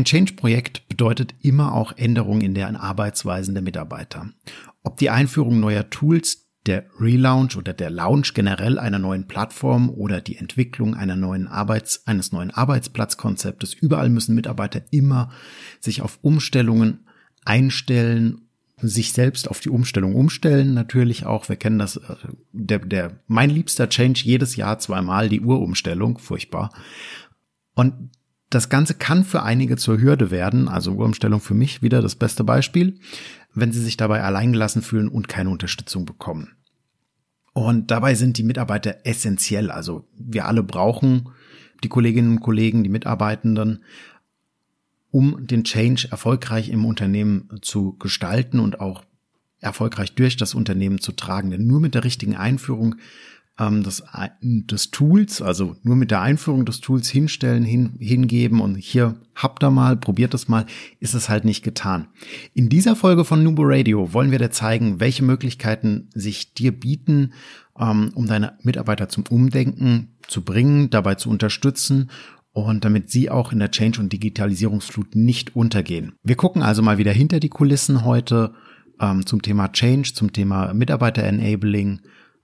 Ein Change-Projekt bedeutet immer auch Änderungen in der Arbeitsweisen der Mitarbeiter. Ob die Einführung neuer Tools, der Relaunch oder der Launch generell einer neuen Plattform oder die Entwicklung einer neuen Arbeits-, eines neuen Arbeitsplatzkonzeptes, überall müssen Mitarbeiter immer sich auf Umstellungen einstellen sich selbst auf die Umstellung umstellen, natürlich auch. Wir kennen das, äh, der, der, mein liebster Change jedes Jahr zweimal die Uhrumstellung, furchtbar. Und das Ganze kann für einige zur Hürde werden, also Uhrumstellung für mich wieder das beste Beispiel, wenn sie sich dabei alleingelassen fühlen und keine Unterstützung bekommen. Und dabei sind die Mitarbeiter essentiell. Also wir alle brauchen die Kolleginnen und Kollegen, die Mitarbeitenden, um den Change erfolgreich im Unternehmen zu gestalten und auch erfolgreich durch das Unternehmen zu tragen. Denn nur mit der richtigen Einführung ähm, des, des Tools, also nur mit der Einführung des Tools hinstellen, hin, hingeben und hier habt ihr mal, probiert es mal, ist es halt nicht getan. In dieser Folge von Nubo Radio wollen wir dir zeigen, welche Möglichkeiten sich dir bieten, ähm, um deine Mitarbeiter zum Umdenken zu bringen, dabei zu unterstützen und damit sie auch in der Change- und Digitalisierungsflut nicht untergehen. Wir gucken also mal wieder hinter die Kulissen heute ähm, zum Thema Change, zum Thema Mitarbeiter-Enabling.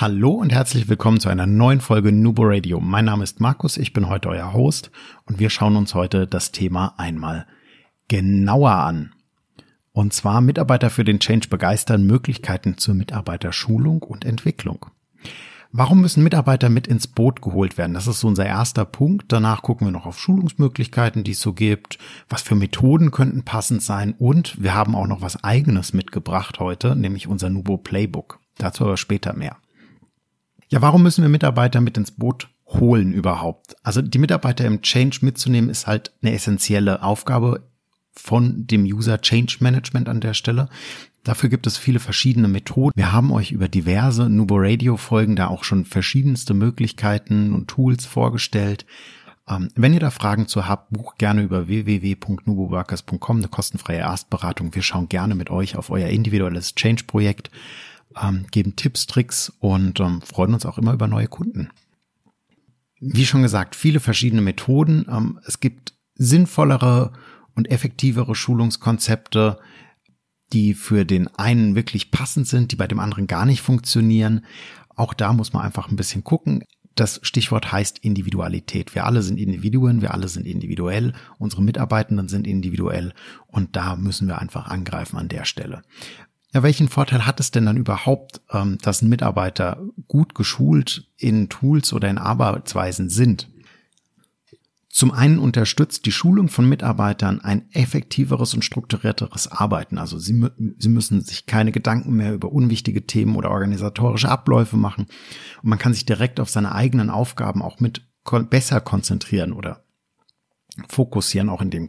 Hallo und herzlich willkommen zu einer neuen Folge Nubo Radio. Mein Name ist Markus, ich bin heute euer Host und wir schauen uns heute das Thema einmal genauer an. Und zwar Mitarbeiter für den Change begeistern, Möglichkeiten zur Mitarbeiterschulung und Entwicklung. Warum müssen Mitarbeiter mit ins Boot geholt werden? Das ist so unser erster Punkt. Danach gucken wir noch auf Schulungsmöglichkeiten, die es so gibt. Was für Methoden könnten passend sein? Und wir haben auch noch was eigenes mitgebracht heute, nämlich unser Nubo Playbook. Dazu aber später mehr. Ja, warum müssen wir Mitarbeiter mit ins Boot holen überhaupt? Also die Mitarbeiter im Change mitzunehmen ist halt eine essentielle Aufgabe von dem User Change Management an der Stelle. Dafür gibt es viele verschiedene Methoden. Wir haben euch über diverse Nubo Radio Folgen da auch schon verschiedenste Möglichkeiten und Tools vorgestellt. Ähm, wenn ihr da Fragen zu habt, bucht gerne über www.nuboworkers.com eine kostenfreie Erstberatung. Wir schauen gerne mit euch auf euer individuelles Change-Projekt ähm, geben Tipps, Tricks und ähm, freuen uns auch immer über neue Kunden. Wie schon gesagt, viele verschiedene Methoden. Ähm, es gibt sinnvollere und effektivere Schulungskonzepte, die für den einen wirklich passend sind, die bei dem anderen gar nicht funktionieren. Auch da muss man einfach ein bisschen gucken. Das Stichwort heißt Individualität. Wir alle sind Individuen, wir alle sind individuell, unsere Mitarbeitenden sind individuell und da müssen wir einfach angreifen an der Stelle. Ja, welchen Vorteil hat es denn dann überhaupt, ähm, dass ein Mitarbeiter gut geschult in Tools oder in Arbeitsweisen sind? Zum einen unterstützt die Schulung von Mitarbeitern ein effektiveres und strukturierteres Arbeiten. Also sie, sie müssen sich keine Gedanken mehr über unwichtige Themen oder organisatorische Abläufe machen. Und man kann sich direkt auf seine eigenen Aufgaben auch mit besser konzentrieren oder fokussieren auch in dem.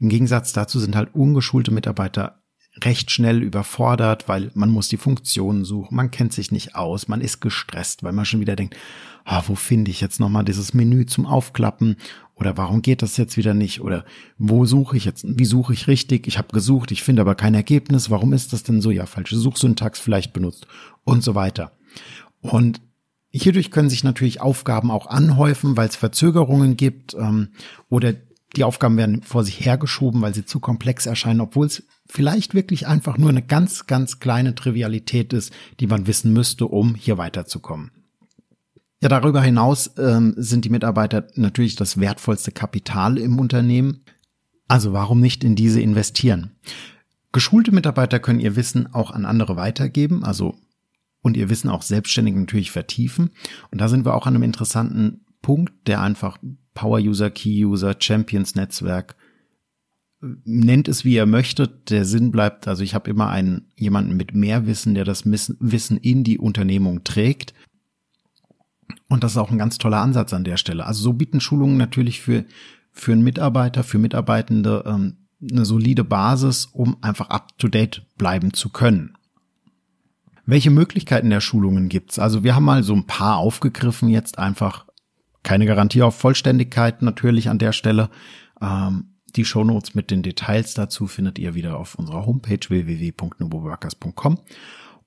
Im Gegensatz dazu sind halt ungeschulte Mitarbeiter recht schnell überfordert, weil man muss die Funktionen suchen, man kennt sich nicht aus, man ist gestresst, weil man schon wieder denkt, ah, wo finde ich jetzt nochmal dieses Menü zum Aufklappen? Oder warum geht das jetzt wieder nicht? Oder wo suche ich jetzt, wie suche ich richtig, ich habe gesucht, ich finde aber kein Ergebnis, warum ist das denn so, ja, falsche Suchsyntax vielleicht benutzt. Und so weiter. Und hierdurch können sich natürlich Aufgaben auch anhäufen, weil es Verzögerungen gibt ähm, oder die Aufgaben werden vor sich hergeschoben, weil sie zu komplex erscheinen, obwohl es vielleicht wirklich einfach nur eine ganz, ganz kleine Trivialität ist, die man wissen müsste, um hier weiterzukommen. Ja, darüber hinaus ähm, sind die Mitarbeiter natürlich das wertvollste Kapital im Unternehmen. Also warum nicht in diese investieren? Geschulte Mitarbeiter können ihr Wissen auch an andere weitergeben, also und ihr Wissen auch selbstständig natürlich vertiefen. Und da sind wir auch an einem interessanten Punkt, der einfach Power User, Key User, Champions Netzwerk nennt es wie ihr möchtet, der Sinn bleibt, also ich habe immer einen jemanden mit mehr Wissen, der das Wissen in die Unternehmung trägt. Und das ist auch ein ganz toller Ansatz an der Stelle. Also so bieten Schulungen natürlich für für einen Mitarbeiter, für Mitarbeitende ähm, eine solide Basis, um einfach up to date bleiben zu können. Welche Möglichkeiten der Schulungen gibt's? Also wir haben mal so ein paar aufgegriffen, jetzt einfach keine Garantie auf Vollständigkeit natürlich an der Stelle. Ähm, die Shownotes mit den Details dazu findet ihr wieder auf unserer Homepage www.nuboworkers.com.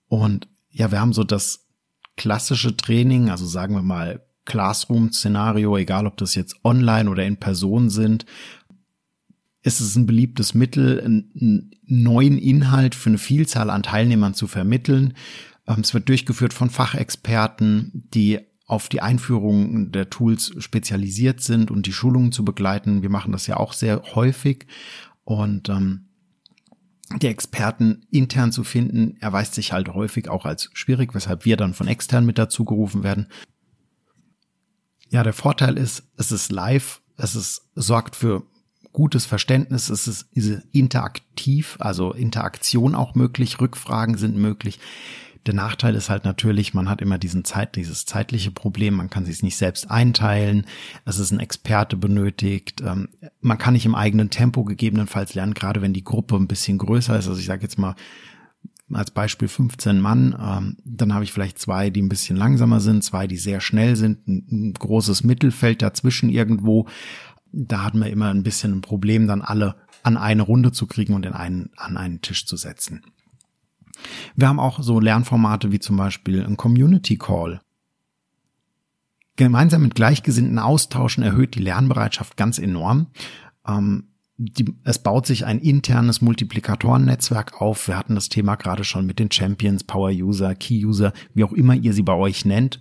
Und ja, wir haben so das klassische Training, also sagen wir mal Classroom-Szenario, egal ob das jetzt online oder in Person sind, ist es ein beliebtes Mittel, einen neuen Inhalt für eine Vielzahl an Teilnehmern zu vermitteln. Ähm, es wird durchgeführt von Fachexperten, die auf die Einführung der Tools spezialisiert sind und die Schulungen zu begleiten. Wir machen das ja auch sehr häufig und ähm, die Experten intern zu finden, erweist sich halt häufig auch als schwierig, weshalb wir dann von extern mit dazu gerufen werden. Ja, der Vorteil ist, es ist live, es ist, sorgt für gutes Verständnis, es ist interaktiv, also Interaktion auch möglich, Rückfragen sind möglich. Der Nachteil ist halt natürlich, man hat immer diesen Zeit, dieses zeitliche Problem, man kann sich nicht selbst einteilen, es ist ein Experte benötigt, ähm, man kann nicht im eigenen Tempo gegebenenfalls lernen, gerade wenn die Gruppe ein bisschen größer ist. Also ich sage jetzt mal als Beispiel 15 Mann, ähm, dann habe ich vielleicht zwei, die ein bisschen langsamer sind, zwei, die sehr schnell sind, ein, ein großes Mittelfeld dazwischen irgendwo. Da hatten wir immer ein bisschen ein Problem, dann alle an eine Runde zu kriegen und in einen, an einen Tisch zu setzen. Wir haben auch so Lernformate wie zum Beispiel ein Community Call. Gemeinsam mit Gleichgesinnten austauschen erhöht die Lernbereitschaft ganz enorm. Ähm, die, es baut sich ein internes Multiplikatoren-Netzwerk auf. Wir hatten das Thema gerade schon mit den Champions, Power User, Key User, wie auch immer ihr sie bei euch nennt,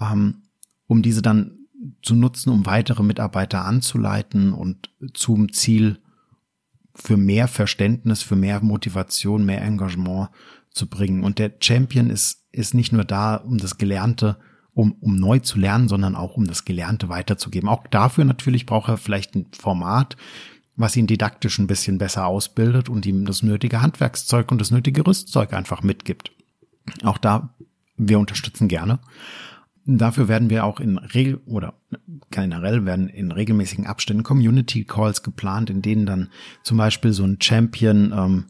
ähm, um diese dann zu nutzen, um weitere Mitarbeiter anzuleiten und zum Ziel für mehr Verständnis, für mehr Motivation, mehr Engagement zu bringen. Und der Champion ist, ist nicht nur da, um das Gelernte, um, um neu zu lernen, sondern auch um das Gelernte weiterzugeben. Auch dafür natürlich braucht er vielleicht ein Format, was ihn didaktisch ein bisschen besser ausbildet und ihm das nötige Handwerkszeug und das nötige Rüstzeug einfach mitgibt. Auch da, wir unterstützen gerne. Dafür werden wir auch in Regel oder generell werden in regelmäßigen Abständen Community Calls geplant, in denen dann zum Beispiel so ein Champion ähm,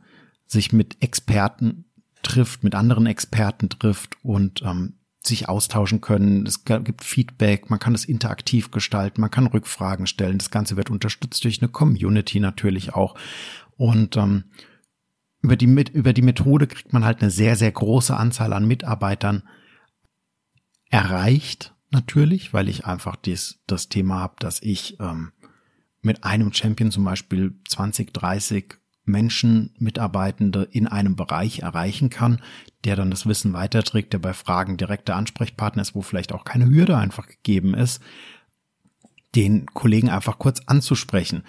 sich mit Experten trifft, mit anderen Experten trifft und ähm, sich austauschen können. Es gibt Feedback, man kann es interaktiv gestalten, man kann Rückfragen stellen. Das Ganze wird unterstützt durch eine Community natürlich auch. Und ähm, über, die, über die Methode kriegt man halt eine sehr, sehr große Anzahl an Mitarbeitern erreicht, natürlich, weil ich einfach dies, das Thema habe, dass ich ähm, mit einem Champion zum Beispiel 20, 30 Menschen, Mitarbeitende in einem Bereich erreichen kann, der dann das Wissen weiterträgt, der bei Fragen direkter Ansprechpartner ist, wo vielleicht auch keine Hürde einfach gegeben ist, den Kollegen einfach kurz anzusprechen.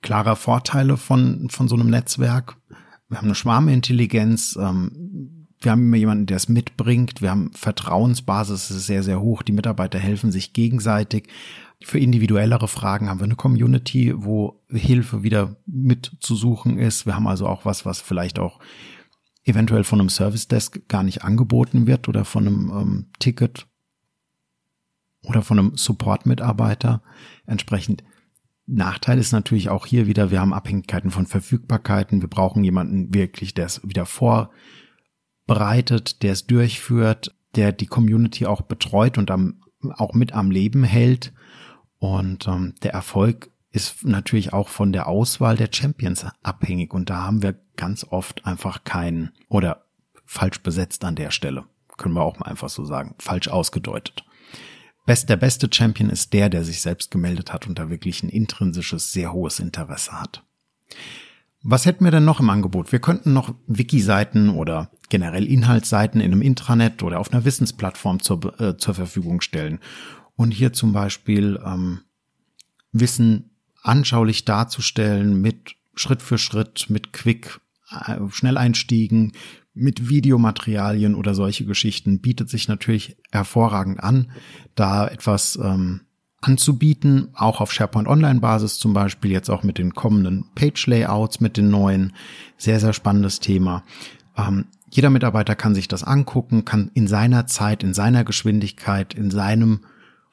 Klarer Vorteile von, von so einem Netzwerk. Wir haben eine Schwarmintelligenz. Ähm, wir haben immer jemanden, der es mitbringt. Wir haben Vertrauensbasis, ist sehr, sehr hoch. Die Mitarbeiter helfen sich gegenseitig. Für individuellere Fragen haben wir eine Community, wo Hilfe wieder mitzusuchen ist. Wir haben also auch was, was vielleicht auch eventuell von einem Service Desk gar nicht angeboten wird oder von einem ähm, Ticket oder von einem Support-Mitarbeiter. Entsprechend Nachteil ist natürlich auch hier wieder, wir haben Abhängigkeiten von Verfügbarkeiten. Wir brauchen jemanden wirklich, der es wieder vor bereitet, der es durchführt, der die Community auch betreut und am, auch mit am Leben hält. Und ähm, der Erfolg ist natürlich auch von der Auswahl der Champions abhängig. Und da haben wir ganz oft einfach keinen oder falsch besetzt an der Stelle. Können wir auch mal einfach so sagen. Falsch ausgedeutet. Best, der beste Champion ist der, der sich selbst gemeldet hat und da wirklich ein intrinsisches, sehr hohes Interesse hat. Was hätten wir denn noch im Angebot? Wir könnten noch Wiki-Seiten oder generell Inhaltsseiten in einem Intranet oder auf einer Wissensplattform zur, äh, zur Verfügung stellen. Und hier zum Beispiel ähm, Wissen anschaulich darzustellen mit Schritt für Schritt, mit Quick, äh, Schnelleinstiegen, mit Videomaterialien oder solche Geschichten bietet sich natürlich hervorragend an, da etwas ähm, anzubieten, auch auf SharePoint Online Basis zum Beispiel, jetzt auch mit den kommenden Page Layouts, mit den neuen. Sehr, sehr spannendes Thema. Ähm, jeder Mitarbeiter kann sich das angucken, kann in seiner Zeit, in seiner Geschwindigkeit, in seinem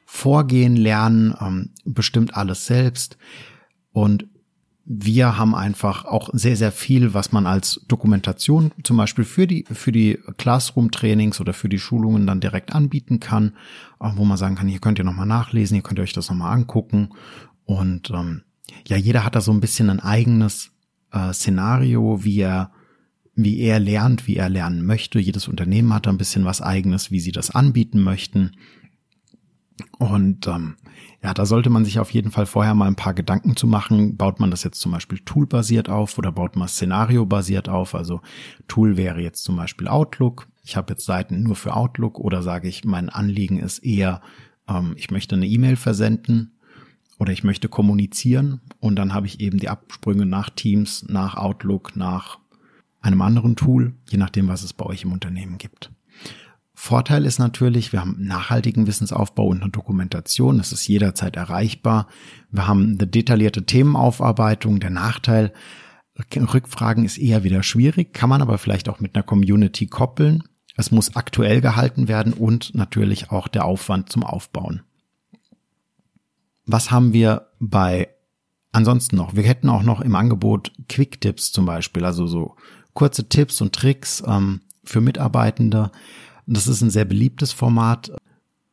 Vorgehen lernen, ähm, bestimmt alles selbst. Und wir haben einfach auch sehr, sehr viel, was man als Dokumentation zum Beispiel für die, für die Classroom-Trainings oder für die Schulungen dann direkt anbieten kann, wo man sagen kann, hier könnt ihr nochmal nachlesen, hier könnt ihr euch das nochmal angucken. Und ähm, ja, jeder hat da so ein bisschen ein eigenes äh, Szenario, wie er, wie er lernt, wie er lernen möchte. Jedes Unternehmen hat da ein bisschen was eigenes, wie sie das anbieten möchten. Und ähm, ja, da sollte man sich auf jeden Fall vorher mal ein paar Gedanken zu machen. Baut man das jetzt zum Beispiel toolbasiert auf oder baut man szenariobasiert auf? Also Tool wäre jetzt zum Beispiel Outlook. Ich habe jetzt Seiten nur für Outlook oder sage ich, mein Anliegen ist eher, ähm, ich möchte eine E-Mail versenden oder ich möchte kommunizieren und dann habe ich eben die Absprünge nach Teams, nach Outlook, nach einem anderen Tool, je nachdem, was es bei euch im Unternehmen gibt. Vorteil ist natürlich, wir haben nachhaltigen Wissensaufbau und eine Dokumentation. Es ist jederzeit erreichbar. Wir haben eine detaillierte Themenaufarbeitung. Der Nachteil, Rückfragen ist eher wieder schwierig, kann man aber vielleicht auch mit einer Community koppeln. Es muss aktuell gehalten werden und natürlich auch der Aufwand zum Aufbauen. Was haben wir bei ansonsten noch? Wir hätten auch noch im Angebot Quick-Tipps zum Beispiel, also so kurze Tipps und Tricks ähm, für Mitarbeitende das ist ein sehr beliebtes Format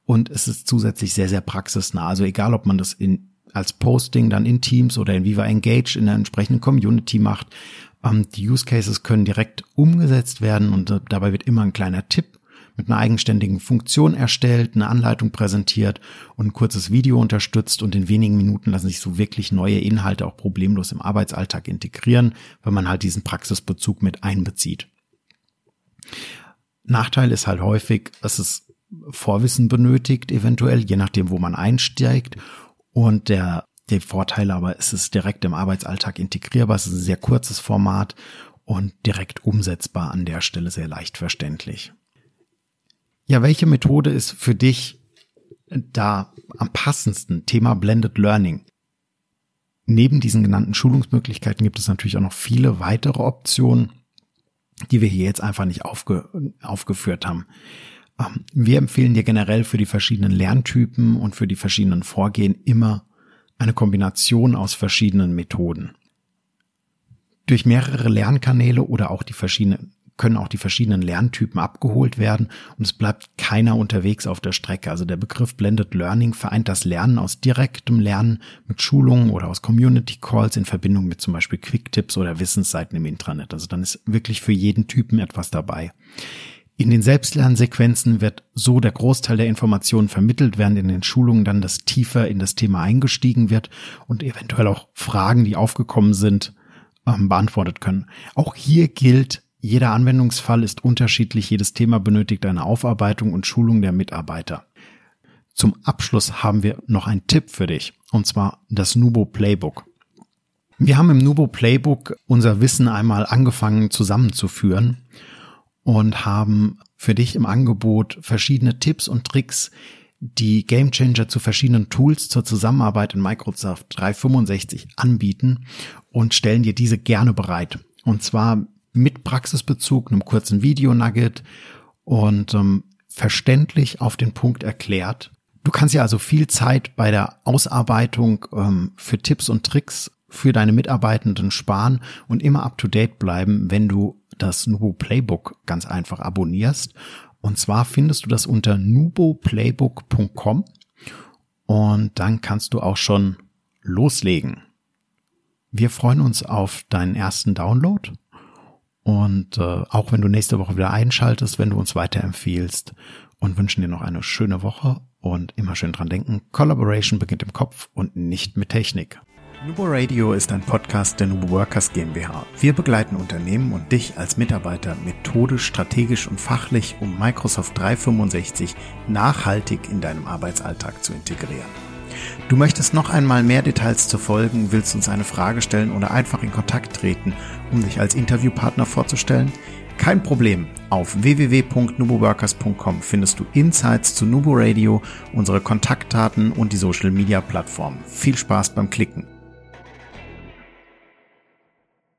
und es ist zusätzlich sehr, sehr praxisnah. Also egal, ob man das in, als Posting dann in Teams oder in Viva Engage in der entsprechenden Community macht, ähm, die Use Cases können direkt umgesetzt werden und äh, dabei wird immer ein kleiner Tipp mit einer eigenständigen Funktion erstellt, eine Anleitung präsentiert und ein kurzes Video unterstützt und in wenigen Minuten lassen sich so wirklich neue Inhalte auch problemlos im Arbeitsalltag integrieren, wenn man halt diesen Praxisbezug mit einbezieht. Nachteil ist halt häufig, dass es Vorwissen benötigt, eventuell, je nachdem, wo man einsteigt. Und der, der Vorteil aber ist es direkt im Arbeitsalltag integrierbar. Es ist ein sehr kurzes Format und direkt umsetzbar an der Stelle sehr leicht verständlich. Ja, welche Methode ist für dich da am passendsten? Thema Blended Learning. Neben diesen genannten Schulungsmöglichkeiten gibt es natürlich auch noch viele weitere Optionen die wir hier jetzt einfach nicht aufge, aufgeführt haben. Ähm, wir empfehlen dir generell für die verschiedenen Lerntypen und für die verschiedenen Vorgehen immer eine Kombination aus verschiedenen Methoden. Durch mehrere Lernkanäle oder auch die verschiedenen können auch die verschiedenen Lerntypen abgeholt werden und es bleibt keiner unterwegs auf der Strecke. Also der Begriff Blended Learning vereint das Lernen aus direktem Lernen mit Schulungen oder aus Community Calls in Verbindung mit zum Beispiel Quick-Tipps oder Wissensseiten im Intranet. Also dann ist wirklich für jeden Typen etwas dabei. In den Selbstlernsequenzen wird so der Großteil der Informationen vermittelt, während in den Schulungen dann das tiefer in das Thema eingestiegen wird und eventuell auch Fragen, die aufgekommen sind, ähm, beantwortet können. Auch hier gilt, jeder Anwendungsfall ist unterschiedlich, jedes Thema benötigt eine Aufarbeitung und Schulung der Mitarbeiter. Zum Abschluss haben wir noch einen Tipp für dich, und zwar das Nubo Playbook. Wir haben im Nubo Playbook unser Wissen einmal angefangen zusammenzuführen und haben für dich im Angebot verschiedene Tipps und Tricks, die Gamechanger zu verschiedenen Tools zur Zusammenarbeit in Microsoft 365 anbieten und stellen dir diese gerne bereit. Und zwar mit Praxisbezug, einem kurzen Video-Nugget und ähm, verständlich auf den Punkt erklärt. Du kannst ja also viel Zeit bei der Ausarbeitung ähm, für Tipps und Tricks für deine Mitarbeitenden sparen und immer up to date bleiben, wenn du das Nubo Playbook ganz einfach abonnierst. Und zwar findest du das unter nuboplaybook.com und dann kannst du auch schon loslegen. Wir freuen uns auf deinen ersten Download und äh, auch wenn du nächste Woche wieder einschaltest, wenn du uns weiterempfiehlst und wünschen dir noch eine schöne Woche und immer schön dran denken, Collaboration beginnt im Kopf und nicht mit Technik. Nubo Radio ist ein Podcast der Nubo Workers GmbH. Wir begleiten Unternehmen und dich als Mitarbeiter methodisch, strategisch und fachlich, um Microsoft 365 nachhaltig in deinem Arbeitsalltag zu integrieren. Du möchtest noch einmal mehr Details zu folgen, willst uns eine Frage stellen oder einfach in Kontakt treten, um dich als Interviewpartner vorzustellen? Kein Problem. Auf www.nuboworkers.com findest du Insights zu Nubo Radio, unsere Kontaktdaten und die Social Media Plattform. Viel Spaß beim Klicken.